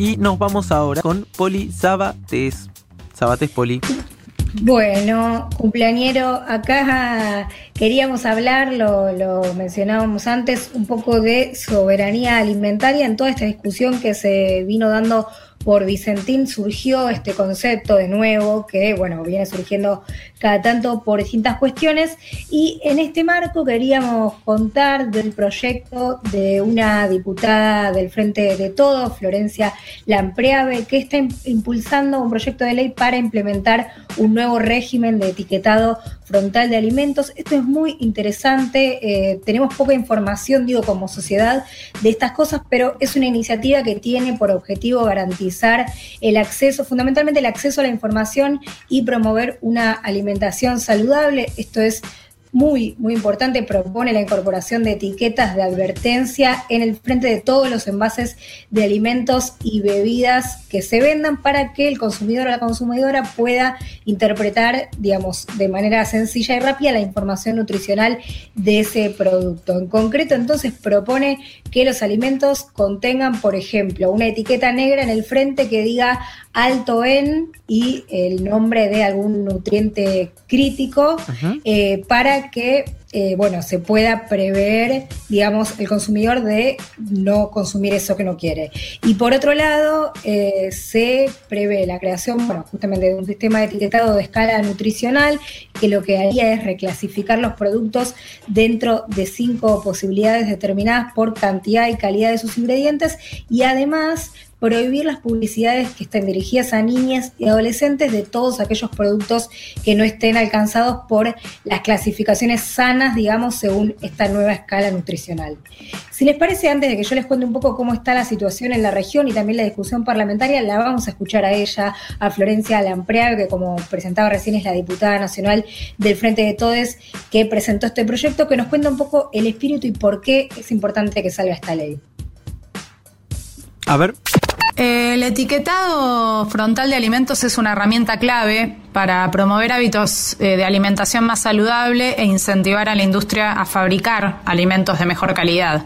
y nos vamos ahora con Poli Sabates. Sabates Poli. Bueno, cumpleañero, acá queríamos hablar, lo, lo, mencionábamos antes, un poco de soberanía alimentaria en toda esta discusión que se vino dando por Vicentín surgió este concepto de nuevo, que bueno, viene surgiendo cada tanto por distintas cuestiones, y en este marco queríamos contar del proyecto de una diputada del Frente de Todos, Florencia Lampreave, que está impulsando un proyecto de ley para implementar un nuevo régimen de etiquetado frontal de alimentos. Esto es muy interesante, eh, tenemos poca información, digo, como sociedad de estas cosas, pero es una iniciativa que tiene por objetivo garantizar el acceso, fundamentalmente el acceso a la información y promover una alimentación saludable. Esto es muy, muy importante, propone la incorporación de etiquetas de advertencia en el frente de todos los envases de alimentos y bebidas que se vendan para que el consumidor o la consumidora pueda interpretar, digamos, de manera sencilla y rápida la información nutricional de ese producto. En concreto, entonces, propone que los alimentos contengan, por ejemplo, una etiqueta negra en el frente que diga alto en y el nombre de algún nutriente crítico eh, para que eh, bueno, se pueda prever, digamos, el consumidor de no consumir eso que no quiere. Y por otro lado, eh, se prevé la creación, bueno, justamente de un sistema de etiquetado de escala nutricional que lo que haría es reclasificar los productos dentro de cinco posibilidades determinadas por cantidad y calidad de sus ingredientes y además prohibir las publicidades que estén dirigidas a niñas y adolescentes de todos aquellos productos que no estén alcanzados por las clasificaciones sanas, digamos, según esta nueva escala nutricional. Si les parece, antes de que yo les cuente un poco cómo está la situación en la región y también la discusión parlamentaria, la vamos a escuchar a ella, a Florencia Lampreago, que como presentaba recién es la diputada nacional del Frente de Todes, que presentó este proyecto, que nos cuenta un poco el espíritu y por qué es importante que salga esta ley. A ver. El etiquetado frontal de alimentos es una herramienta clave para promover hábitos eh, de alimentación más saludable e incentivar a la industria a fabricar alimentos de mejor calidad.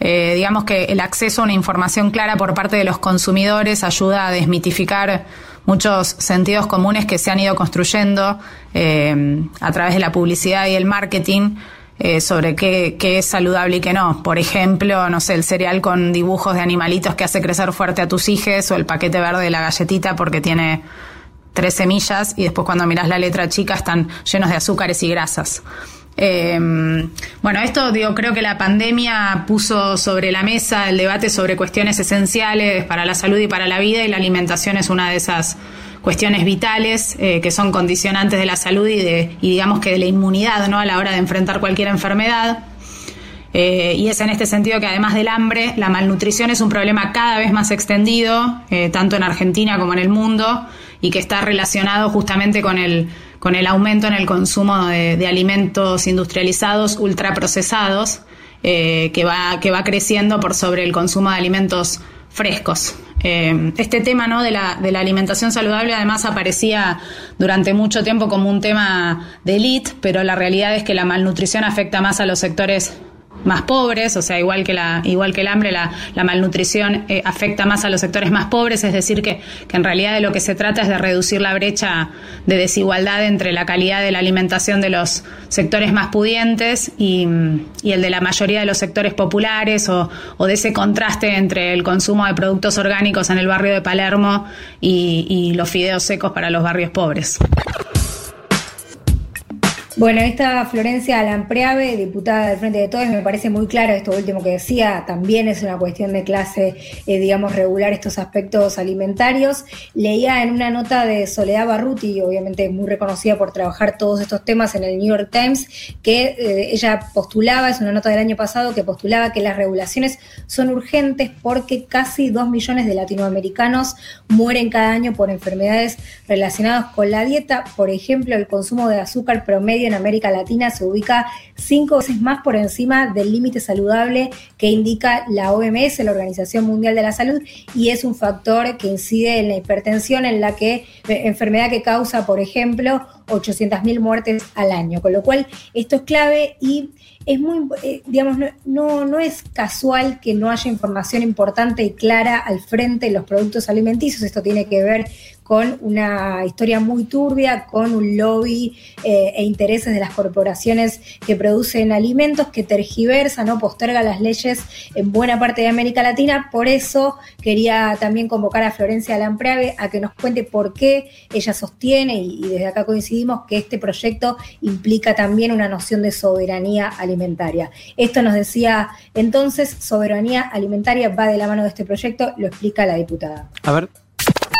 Eh, digamos que el acceso a una información clara por parte de los consumidores ayuda a desmitificar muchos sentidos comunes que se han ido construyendo eh, a través de la publicidad y el marketing eh, sobre qué, es saludable y qué no. Por ejemplo, no sé, el cereal con dibujos de animalitos que hace crecer fuerte a tus hijos o el paquete verde de la galletita porque tiene tres semillas y después cuando miras la letra chica están llenos de azúcares y grasas. Em, bueno, esto digo, creo que la pandemia puso sobre la mesa el debate sobre cuestiones esenciales para la salud y para la vida y la alimentación es una de esas cuestiones vitales eh, que son condicionantes de la salud y, de, y digamos que de la inmunidad ¿no? a la hora de enfrentar cualquier enfermedad. Eh, y es en este sentido que además del hambre, la malnutrición es un problema cada vez más extendido, eh, tanto en Argentina como en el mundo, y que está relacionado justamente con el, con el aumento en el consumo de, alimentos industrializados, ultraprocesados, que, va, que va creciendo por sobre el consumo de alimentos frescos. Eh, este tema ¿no? de, la, de la alimentación saludable además aparecía durante mucho tiempo como un tema de élite, pero la realidad es que la malnutrición afecta más a los sectores más pobres, o sea, igual que, la, igual que el hambre, la, malnutrición eh, afecta más a los sectores más pobres, es decir, que, que, en realidad de lo que se trata es de reducir la brecha de desigualdad entre la calidad de la alimentación de los sectores más pudientes y, el de la mayoría de los sectores populares o, o, de ese contraste entre el consumo de productos orgánicos en el barrio de Palermo y, y los fideos secos para los barrios pobres. Bueno, esta Florencia Lampreave, diputada del Frente de Todos, me parece muy claro esto último que decía, también es una cuestión de clase, eh, digamos, regular estos aspectos alimentarios. Leía en una nota de Soledad Barruti, obviamente muy reconocida por trabajar todos estos temas en el New York Times, que eh, ella postulaba, es una nota del año pasado, que postulaba que las regulaciones son urgentes porque casi dos millones de latinoamericanos mueren cada año por enfermedades relacionadas con la dieta, por ejemplo, el consumo de azúcar promedio en América Latina se ubica cinco veces más por encima del límite saludable que indica la OMS, la Organización Mundial de la Salud, y es un factor que incide en la hipertensión, en la que enfermedad que causa, por ejemplo, 800.000 muertes al año. Con lo cual, esto es clave y es muy, eh, digamos, no, no, es casual que no haya información importante y clara al frente de los productos alimenticios. Esto tiene que ver con una historia muy turbia, con un lobby eh, e intereses de las corporaciones que producen alimentos, que tergiversan o postergan las leyes en buena parte de América Latina. Por eso quería también convocar a Florencia Lampreave a que nos cuente por qué ella sostiene, y, y desde acá coincidimos, que este proyecto implica también una noción de soberanía alimentaria. Esto nos decía entonces, soberanía alimentaria va de la mano de este proyecto, lo explica la diputada. A ver.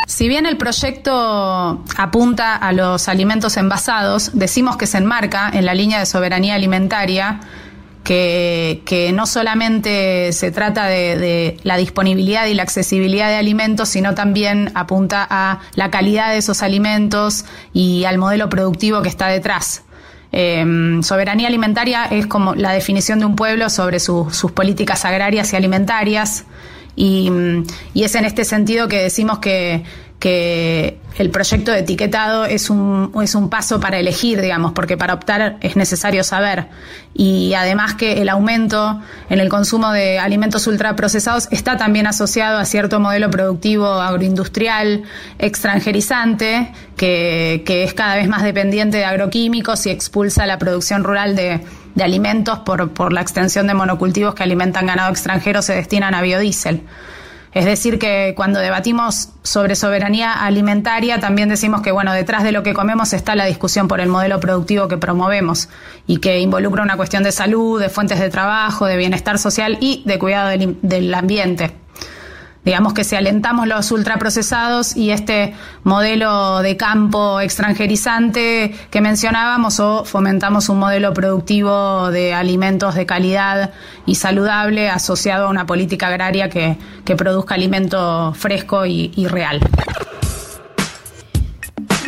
Si bien el proyecto apunta a los alimentos envasados, decimos que se enmarca en la línea de soberanía alimentaria, que, no solamente se trata de, la disponibilidad y la accesibilidad de alimentos, sino también apunta a la calidad de esos alimentos y al modelo productivo que está detrás. Em, soberanía alimentaria es como la definición de un pueblo sobre sus políticas agrarias y alimentarias. Y, y, es en este sentido que decimos que, que el proyecto de etiquetado es un, es un paso para elegir, digamos, porque para optar es necesario saber. Y además que el aumento en el consumo de alimentos ultraprocesados está también asociado a cierto modelo productivo agroindustrial extranjerizante, que, que es cada vez más dependiente de agroquímicos y expulsa la producción rural de, de alimentos por, por la extensión de monocultivos que alimentan ganado extranjero se destinan a biodiesel. Es decir, que cuando debatimos sobre soberanía alimentaria, también decimos que, bueno, detrás de lo que comemos está la discusión por el modelo productivo que promovemos y que involucra una cuestión de salud, de fuentes de trabajo, de bienestar social y de cuidado del, del ambiente digamos que si alentamos los ultraprocesados y este modelo de campo extranjerizante que mencionábamos o fomentamos un modelo productivo de alimentos de calidad y saludable asociado a una política agraria que, que produzca alimento fresco y, y real.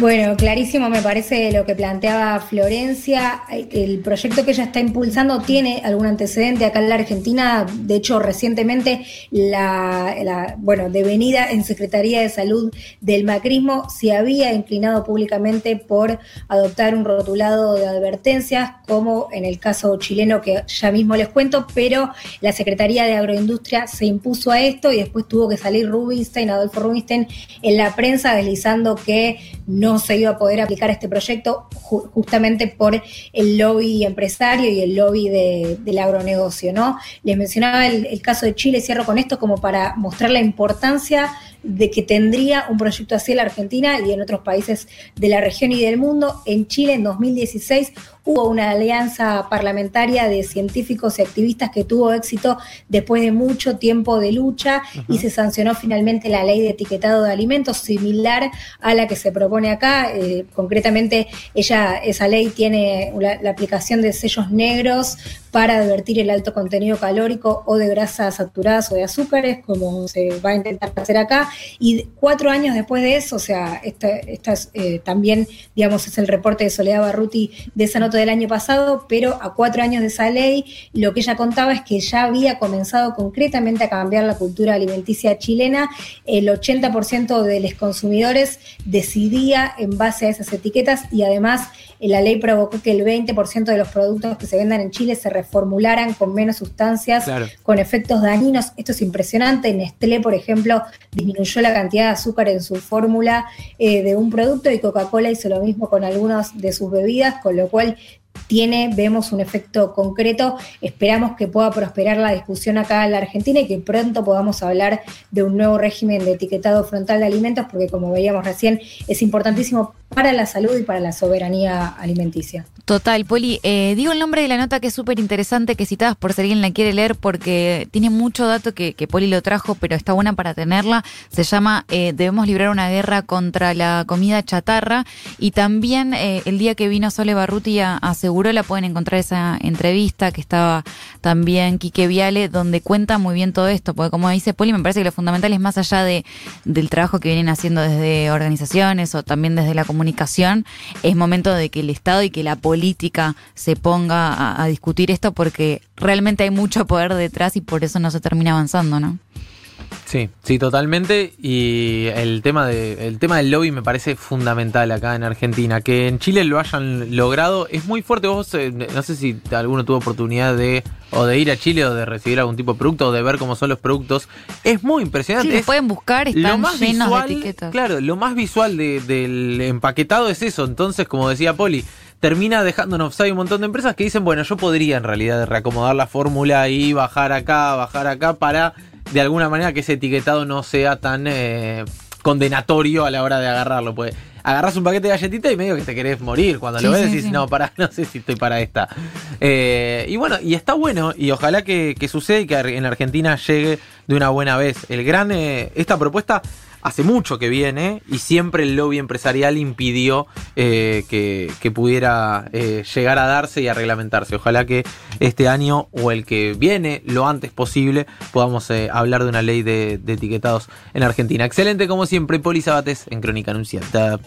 Bueno, clarísimo me parece lo que planteaba Florencia. El proyecto que ella está impulsando tiene algún antecedente acá en la Argentina. De hecho, recientemente la, bueno, devenida en Secretaría de Salud del macrismo se había inclinado públicamente por adoptar un rotulado de advertencias, como en el caso chileno que ya mismo les cuento, pero la Secretaría de Agroindustria se impuso a esto y después tuvo que salir Rubinstein, Adolfo Rubinstein, en la prensa deslizando que no se iba a poder aplicar este proyecto justamente por el lobby empresario y el lobby del agronegocio, ¿no? Les mencionaba el, el caso de Chile, cierro con esto como para mostrar la importancia de que tendría un proyecto así en la Argentina y en otros países de la región y del mundo. En Chile, en 2016, hubo una alianza parlamentaria de científicos y activistas que tuvo éxito después de mucho tiempo de lucha y se sancionó finalmente la ley de etiquetado de alimentos similar a la que se propone acá. Eh, concretamente, ella, esa ley tiene la, la aplicación de sellos negros para advertir el alto contenido calórico o de grasas saturadas o de azúcares, como se va a intentar hacer acá. Y cuatro años después de eso, o sea, esta, esta es, eh, también, digamos, es el reporte de Soledad Barruti de esa nota del año pasado, pero a cuatro años de esa ley, lo que ella contaba es que ya había comenzado concretamente a cambiar la cultura alimenticia chilena. El 80% de los consumidores decidía en base a esas etiquetas y además eh, la ley provocó que el 20% de los productos que se vendan en Chile se reformularan con menos sustancias, con efectos dañinos. Esto es impresionante. Nestlé, por ejemplo, disminuyó la cantidad de azúcar en su fórmula eh, de un producto y Coca-Cola hizo lo mismo con algunas de sus bebidas, con lo cual tiene, vemos un efecto concreto. Esperamos que pueda prosperar la discusión acá en la Argentina y que pronto podamos hablar de un nuevo régimen de etiquetado frontal de alimentos, porque como veíamos recién, es importantísimo para la salud y para la soberanía alimenticia. Total, Poli, eh, digo el nombre de la nota que es súper interesante, que citabas por si alguien la quiere leer, porque tiene mucho dato que, Poli lo trajo, pero está buena para tenerla. Se llama eh, Debemos librar una guerra contra la comida chatarra. Y también eh, el día que vino Sole Barruti a, a Seguro la pueden encontrar esa entrevista que estaba también Quique Viale, donde cuenta muy bien todo esto, porque como dice Poli, me parece que lo fundamental es más allá de, del trabajo que vienen haciendo desde organizaciones o también desde la comunicación, es momento de que el Estado y que la política se ponga a, a discutir esto porque realmente hay mucho poder detrás y por eso no se termina avanzando, ¿no? Sí, sí, totalmente. Y el tema, de, el tema del lobby me parece fundamental acá en Argentina. Que en Chile lo hayan logrado es muy fuerte. Vos, eh, no sé si alguno tuvo oportunidad de o de ir a Chile o de recibir algún tipo de producto o de ver cómo son los productos. Es muy impresionante. Sí, pueden buscar, están lo más llenos visual, de etiquetas. Claro, lo más visual de- del empaquetado es eso. Entonces, como decía Poli, termina dejando en offside un montón de empresas que dicen, bueno, yo podría en realidad reacomodar la fórmula y bajar acá, bajar acá para de alguna manera que ese etiquetado no sea tan eh, condenatorio a la hora de agarrarlo. Pues agarras un paquete de galletitas y medio que te querés morir. Cuando Sí, lo ves sí, decís, sí. no, pará, no sé si estoy para esta. Eh, y bueno, y está bueno, y ojalá que, que suceda y que en Argentina llegue de una buena vez. El gran, eh, esta propuesta hace mucho que viene y siempre el lobby empresarial impidió eh, que, pudiera eh, llegar a darse y a reglamentarse. Ojalá que este año o el que viene, lo antes posible, podamos eh, hablar de una ley de, de etiquetados en Argentina. Excelente como siempre, Poli Sabates en Crónica Anunciada.